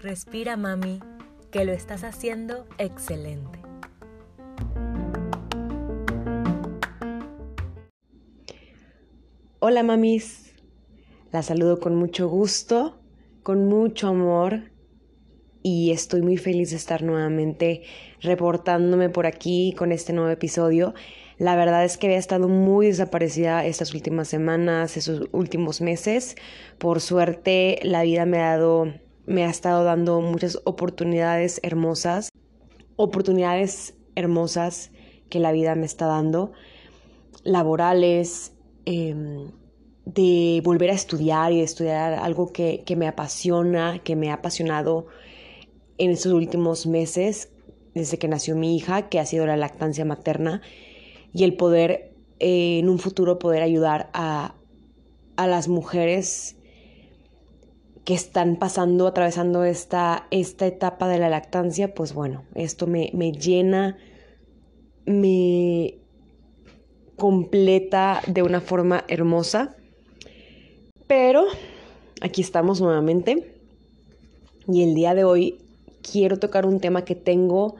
Respira, mami, que lo estás haciendo excelente. Hola, mamis. La saludo con mucho gusto, con mucho amor y estoy muy feliz de estar nuevamente reportándome por aquí con este nuevo episodio. La verdad es que había estado muy desaparecida estas últimas semanas, estos últimos meses. Por suerte, la vida me ha dado me ha estado dando muchas oportunidades hermosas, oportunidades hermosas que la vida me está dando, laborales, em, de volver a estudiar y de estudiar algo que, que, me apasiona, que me ha apasionado en estos últimos meses, desde que nació mi hija, que ha sido la lactancia materna, y el poder eh, en un futuro poder ayudar a, a las mujeres que están pasando, atravesando esta, esta etapa de la lactancia, pues bueno, esto me, me llena, me completa de una forma hermosa. Pero aquí estamos nuevamente y el día de hoy quiero tocar un tema que tengo,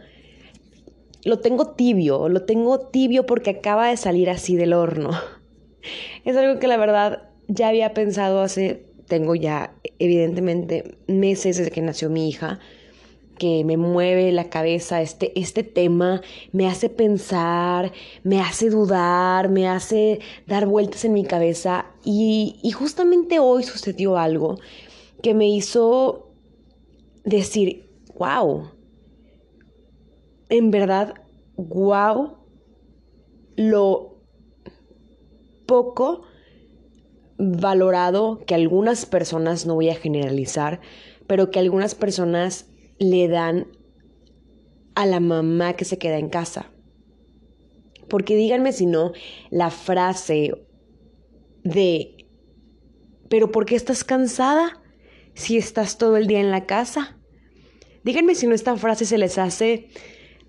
lo tengo tibio, lo tengo tibio porque acaba de salir así del horno. Es algo que la verdad ya había pensado hace tengo ya evidentemente meses desde que nació mi hija, que me mueve la cabeza este, este tema, me hace pensar, me hace dudar, me hace dar vueltas en mi cabeza y, y justamente hoy sucedió algo que me hizo decir, wow, en verdad, wow, lo poco valorado que algunas personas, no voy a generalizar, pero que algunas personas le dan a la mamá que se queda en casa. Porque díganme si no, la frase de, pero ¿por qué estás cansada si estás todo el día en la casa? Díganme si no esta frase se les hace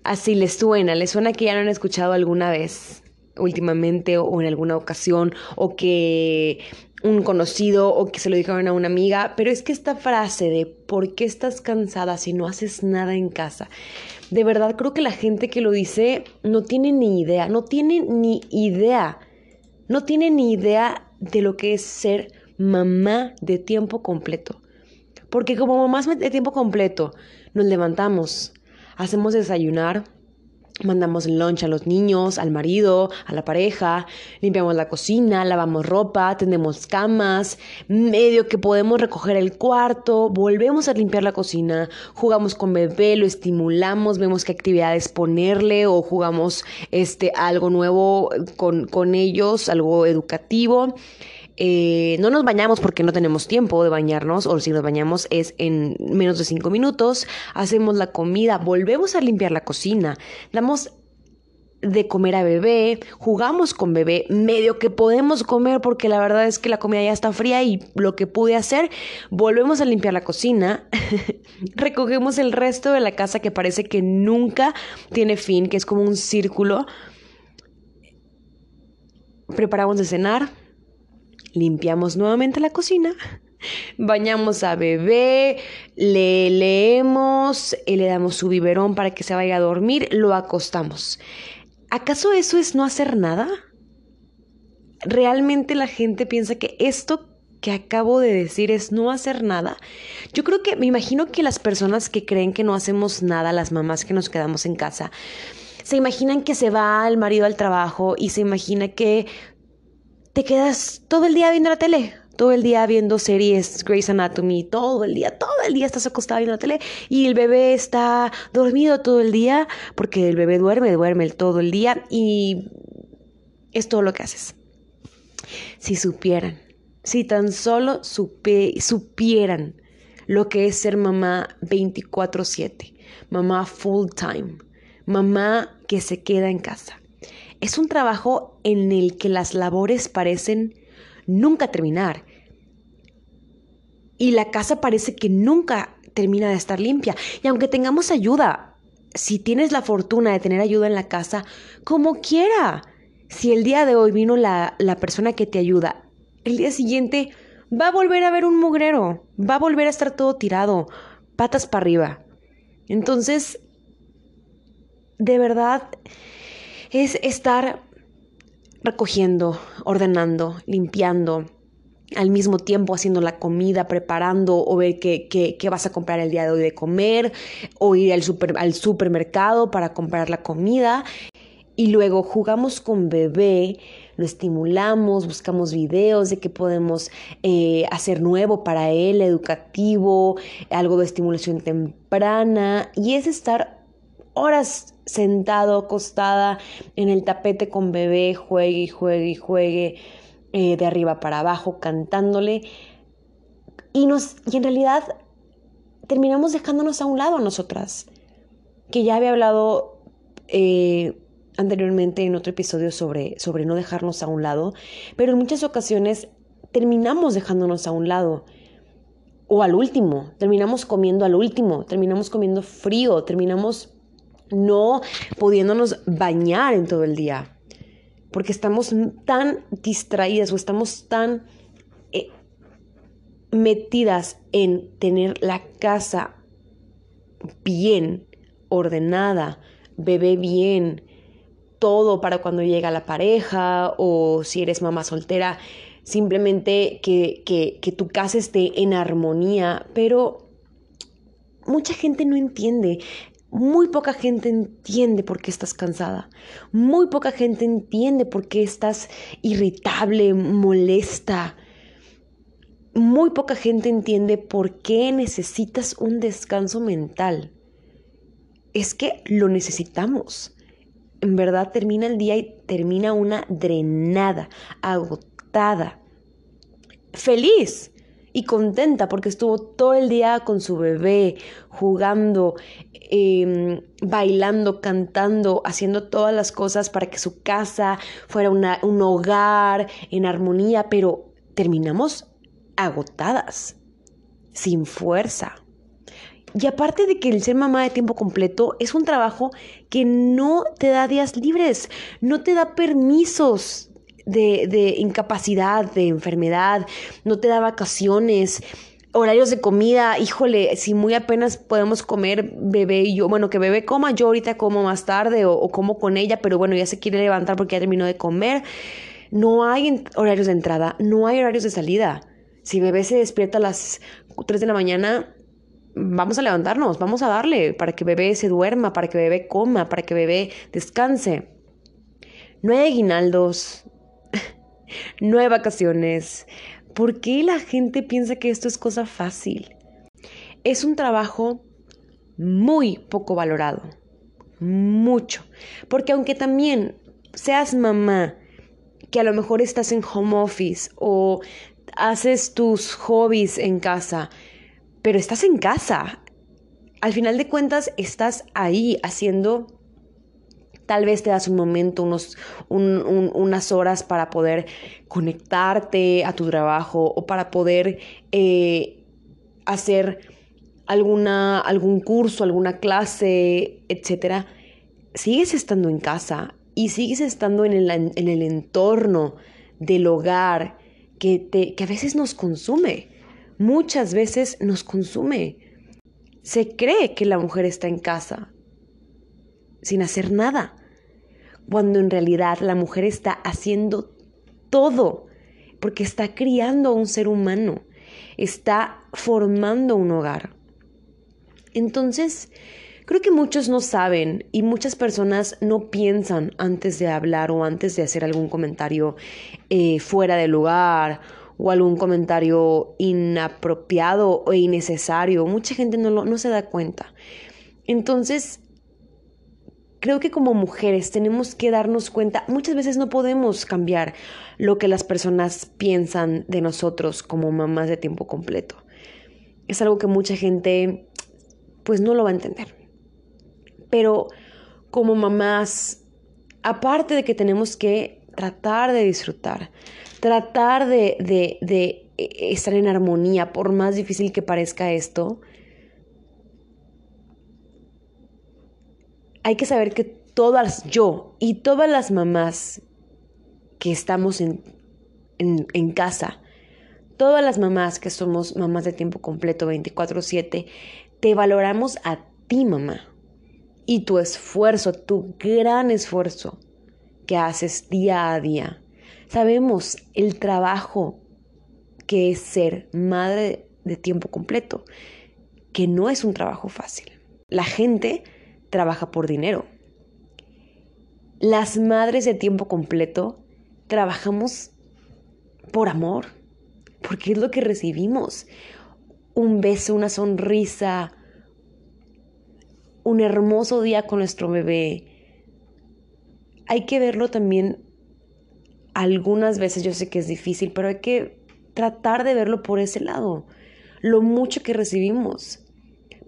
así, les suena, les suena que ya no han escuchado alguna vez últimamente o en alguna ocasión o que un conocido o que se lo dijeron a una amiga, pero es que esta frase de ¿por qué estás cansada si no haces nada en casa? De verdad creo que la gente que lo dice no tiene ni idea, no tiene ni idea, no tiene ni idea de lo que es ser mamá de tiempo completo. Porque como mamás de tiempo completo nos levantamos, hacemos desayunar, Mandamos lunch a los niños, al marido, a la pareja, limpiamos la cocina, lavamos ropa, tendemos camas, medio que podemos recoger el cuarto, volvemos a limpiar la cocina, jugamos con bebé, lo estimulamos, vemos qué actividades ponerle o jugamos este, algo nuevo con, con ellos, algo educativo. Eh, no nos bañamos porque no tenemos tiempo de bañarnos, o si nos bañamos es en menos de cinco minutos. Hacemos la comida, volvemos a limpiar la cocina, damos de comer a bebé, jugamos con bebé, medio que podemos comer porque la verdad es que la comida ya está fría y lo que pude hacer, volvemos a limpiar la cocina, recogemos el resto de la casa que parece que nunca tiene fin, que es como un círculo, preparamos de cenar, limpiamos nuevamente la cocina, bañamos a bebé, le leemos, le damos su biberón para que se vaya a dormir, lo acostamos. ¿Acaso eso es no hacer nada? ¿Realmente la gente piensa que esto que acabo de decir es no hacer nada? Yo creo que, me imagino que las personas que creen que no hacemos nada, las mamás que nos quedamos en casa, se imaginan que se va el marido al trabajo y se imagina que te quedas todo el día viendo la tele, todo el día viendo series, Grey's Anatomy, todo el día, todo el día estás acostado viendo la tele y el bebé está dormido todo el día porque el bebé duerme, duerme todo el día y es todo lo que haces. Si supieran, si tan solo supieran lo que es ser mamá 24/7, mamá full time, mamá que se queda en casa es un trabajo en el que las labores parecen nunca terminar. Y la casa parece que nunca termina de estar limpia. Y aunque tengamos ayuda, si tienes la fortuna de tener ayuda en la casa, como quiera. Si el día de hoy vino la, la persona que te ayuda, el día siguiente va a volver a ver un mugrero, va a volver a estar todo tirado, patas para arriba. Entonces, de verdad, es estar recogiendo, ordenando, limpiando, al mismo tiempo haciendo la comida, preparando o ver qué, qué, vas a comprar el día de hoy de comer o ir al, al supermercado para comprar la comida. Y luego jugamos con bebé, lo estimulamos, buscamos videos de qué podemos eh, hacer nuevo para él, educativo, algo de estimulación temprana. Y es estar horas sentado, acostada en el tapete con bebé, juegue y juegue y juegue eh, de arriba para abajo, cantándole. Y, nos, y en realidad terminamos dejándonos a un lado a nosotras. Que ya había hablado eh, anteriormente en otro episodio sobre, sobre no dejarnos a un lado, pero en muchas ocasiones terminamos dejándonos a un lado. O al último, terminamos comiendo al último, terminamos comiendo frío, terminamos no pudiéndonos bañar en todo el día. Porque estamos tan distraídas o estamos tan eh, metidas en tener la casa bien ordenada, bebé bien, todo para cuando llega la pareja o si eres mamá soltera, simplemente que, que, que tu casa esté en armonía, pero mucha gente no entiende muy poca gente entiende por qué estás cansada. Muy poca gente entiende por qué estás irritable, molesta. Muy poca gente entiende por qué necesitas un descanso mental. Es que lo necesitamos. En verdad termina el día y termina una drenada, agotada, feliz y contenta porque estuvo todo el día con su bebé, jugando, em, bailando, cantando, haciendo todas las cosas para que su casa fuera un hogar en armonía, pero terminamos agotadas, sin fuerza. Y aparte de que el ser mamá de tiempo completo es un trabajo que no te da días libres, no te da permisos de, incapacidad, de enfermedad, no te da vacaciones, horarios de comida, híjole, si muy apenas podemos comer bebé y yo, bueno, que bebé coma, yo ahorita como más tarde o, como con ella, pero bueno, ya se quiere levantar porque ya terminó de comer. No hay horarios de entrada, no hay horarios de salida. Si bebé se despierta a las 3 de la mañana, vamos a levantarnos, vamos a darle para que bebé se duerma, para que bebé coma, para que bebé descanse. No hay aguinaldos, no hay vacaciones. ¿Por qué la gente piensa que esto es cosa fácil? Es un trabajo muy poco valorado. Mucho. Porque aunque también seas mamá, que a lo mejor estás en home office o haces tus hobbies en casa, pero estás en casa. Al final de cuentas, estás ahí haciendo Tal vez te das un momento, unos, unas horas para poder conectarte a tu trabajo o para poder eh, hacer alguna, algún curso, alguna clase, etc. Sigues estando en casa y sigues estando en el, en el entorno del hogar que, te, que a veces nos consume. Muchas veces nos consume. Se cree que la mujer está en casa, sin hacer nada, cuando en realidad la mujer está haciendo todo, porque está criando a un ser humano, está formando un hogar. Entonces, creo que muchos no saben y muchas personas no piensan antes de hablar o antes de hacer algún comentario eh, fuera de lugar o algún comentario inapropiado o innecesario. Mucha gente no, no se da cuenta. Entonces, creo que como mujeres tenemos que darnos cuenta, muchas veces no podemos cambiar lo que las personas piensan de nosotros como mamás de tiempo completo. Es algo que mucha gente pues no lo va a entender. Pero como mamás, aparte de que tenemos que tratar de disfrutar, tratar de, de, de estar en armonía, por más difícil que parezca esto, hay que saber que todas, yo y todas las mamás que estamos en, en, casa, todas las mamás que somos mamás de tiempo completo 24/7, te valoramos a ti, mamá, y tu esfuerzo, tu gran esfuerzo que haces día a día. Sabemos el trabajo que es ser madre de tiempo completo, que no es un trabajo fácil. La gente trabaja por dinero. Las madres de tiempo completo trabajamos por amor, porque es lo que recibimos. Un beso, una sonrisa, un hermoso día con nuestro bebé. Hay que verlo también algunas veces, yo sé que es difícil, pero hay que tratar de verlo por ese lado, lo mucho que recibimos.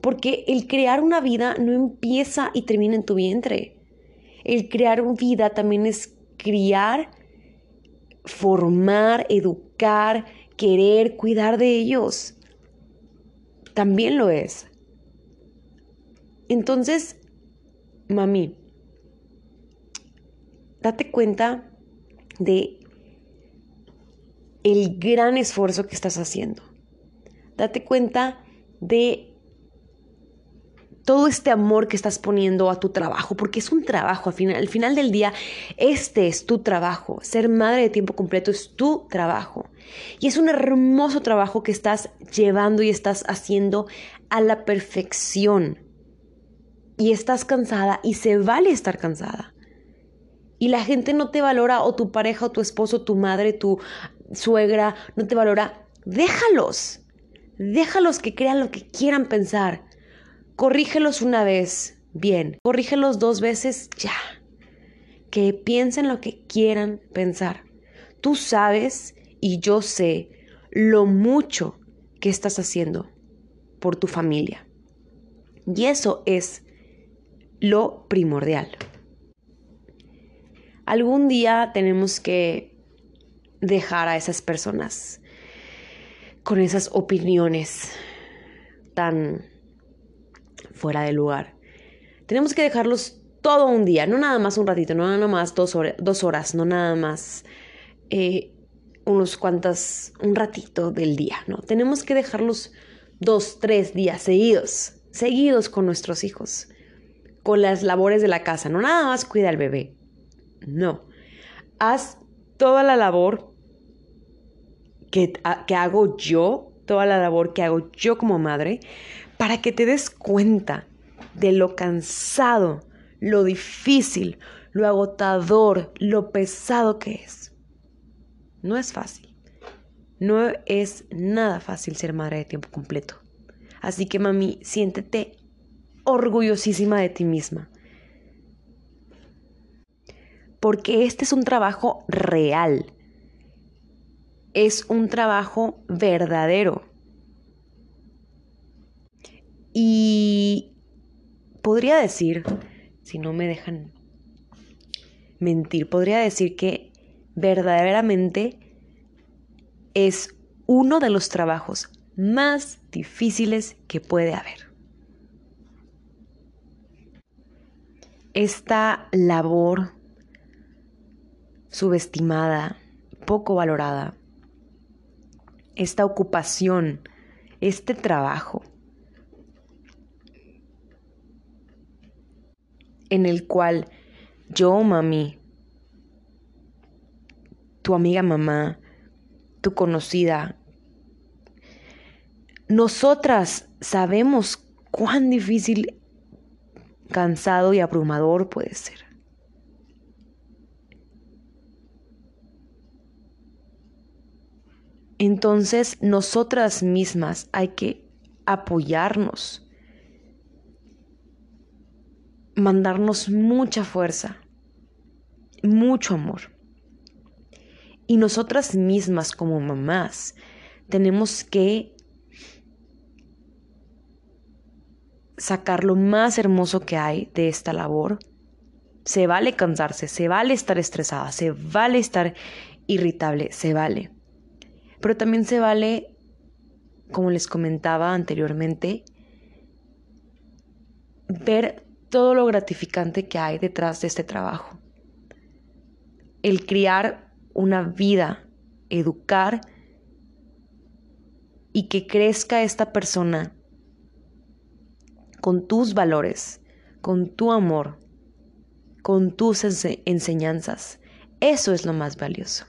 Porque el crear una vida no empieza y termina en tu vientre. El crear una vida también es criar, formar, educar, querer, cuidar de ellos. También lo es. Entonces, mami, date cuenta de el gran esfuerzo que estás haciendo. Date cuenta de todo este amor que estás poniendo a tu trabajo, porque es un trabajo, al final, al final del día, este es tu trabajo. Ser madre de tiempo completo es tu trabajo. Y es un hermoso trabajo que estás llevando y estás haciendo a la perfección. Y estás cansada y se vale estar cansada. Y la gente no te valora, o tu pareja, o tu esposo, tu madre, tu suegra, no te valora. Déjalos. Déjalos que crean lo que quieran pensar. Corrígelos una vez, bien. Corrígelos dos veces, ya. Que piensen lo que quieran pensar. Tú sabes y yo sé lo mucho que estás haciendo por tu familia. Y eso es lo primordial. Algún día tenemos que dejar a esas personas con esas opiniones tan fuera de lugar. Tenemos que dejarlos todo un día, no nada más un ratito, no nada más dos, horas, no nada más eh, unos cuantas, un ratito del día, no. Tenemos que dejarlos dos, tres días seguidos, seguidos con nuestros hijos, con las labores de la casa, no nada más cuida al bebé, no. Haz toda la labor que, que hago yo, toda la labor que hago yo como madre, para que te des cuenta de lo cansado, lo difícil, lo agotador, lo pesado que es. No es fácil. No es nada fácil ser madre de tiempo completo. Así que mami, siéntete orgullosísima de ti misma. Porque este es un trabajo real. Es un trabajo verdadero. Y podría decir, si no me dejan mentir, podría decir que verdaderamente es uno de los trabajos más difíciles que puede haber. Esta labor subestimada, poco valorada, esta ocupación, este trabajo, en el cual yo, mami, tu amiga mamá, tu conocida, nosotras sabemos cuán difícil, cansado y abrumador puede ser. Entonces, nosotras mismas hay que apoyarnos mandarnos mucha fuerza, mucho amor. Y nosotras mismas como mamás tenemos que sacar lo más hermoso que hay de esta labor. Se vale cansarse, se vale estar estresada, se vale estar irritable, se vale. Pero también se vale, como les comentaba anteriormente, ver todo lo gratificante que hay detrás de este trabajo. El criar una vida, educar y que crezca esta persona con tus valores, con tu amor, con tus enseñanzas. Eso es lo más valioso.